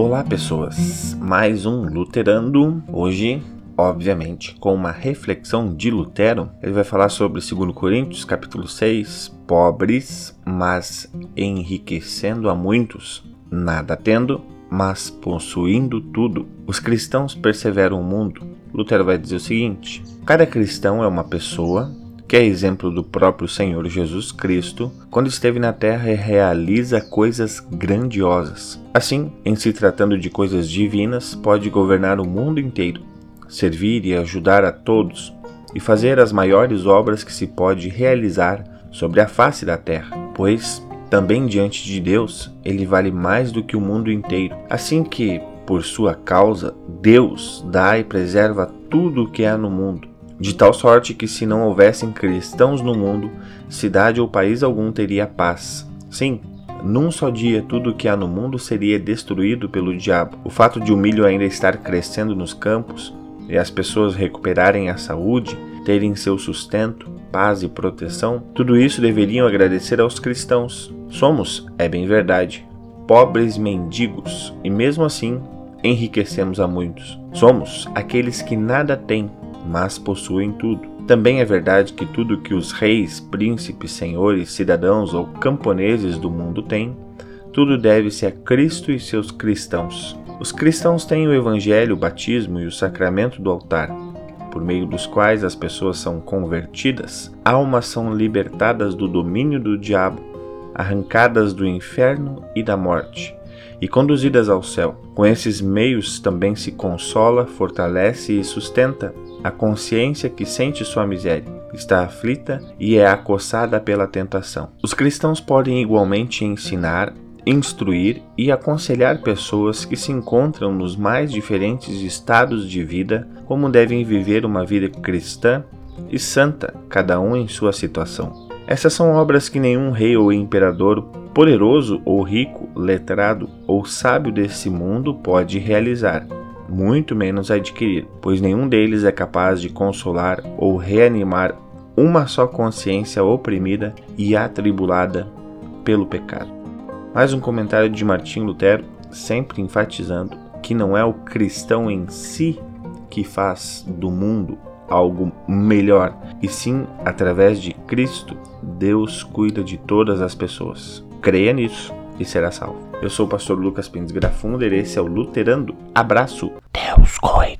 Olá, pessoas! Mais um Luterando. Hoje, obviamente, com uma reflexão de Lutero. Ele vai falar sobre 2 Coríntios, capítulo 6, pobres, mas enriquecendo a muitos, nada tendo, mas possuindo tudo. Os cristãos perseveram o mundo. Lutero vai dizer o seguinte: cada cristão é uma pessoa que é exemplo do próprio Senhor Jesus Cristo, quando esteve na terra e realiza coisas grandiosas. Assim, em se tratando de coisas divinas, pode governar o mundo inteiro, servir e ajudar a todos, e fazer as maiores obras que se pode realizar sobre a face da terra, pois também diante de Deus ele vale mais do que o mundo inteiro. Assim que, por sua causa, Deus dá e preserva tudo o que há no mundo de tal sorte que, se não houvessem cristãos no mundo, cidade ou país algum teria paz. Sim, num só dia tudo o que há no mundo seria destruído pelo diabo. O fato de o milho ainda estar crescendo nos campos e as pessoas recuperarem a saúde, terem seu sustento, paz e proteção, tudo isso deveriam agradecer aos cristãos. Somos, é bem verdade, pobres mendigos e mesmo assim enriquecemos a muitos. Somos aqueles que nada têm mas possuem tudo. Também é verdade que tudo que os reis, príncipes, senhores, cidadãos ou camponeses do mundo têm, tudo deve-se a Cristo e seus cristãos. Os cristãos têm o Evangelho, o batismo e o sacramento do altar, por meio dos quais as pessoas são convertidas, almas são libertadas do domínio do diabo, arrancadas do inferno e da morte e conduzidas ao céu. Com esses meios também se consola, fortalece e sustenta a consciência que sente sua miséria, está aflita e é acossada pela tentação. Os cristãos podem igualmente ensinar, instruir e aconselhar pessoas que se encontram nos mais diferentes estados de vida como devem viver uma vida cristã e santa, cada um em sua situação. Essas são obras que nenhum rei ou imperador poderoso ou rico, letrado ou sábio desse mundo pode realizar muito menos adquirir, pois nenhum deles é capaz de consolar ou reanimar uma só consciência oprimida e atribulada pelo pecado. Mais um comentário de Martim Lutero, sempre enfatizando que não é o cristão em si que faz do mundo algo melhor, e sim através de Cristo, Deus cuida de todas as pessoas. Creia nisso e será salvo. Eu sou o pastor Lucas Pires Grafunder, esse é o Luterando. Abraço. Deus cuida.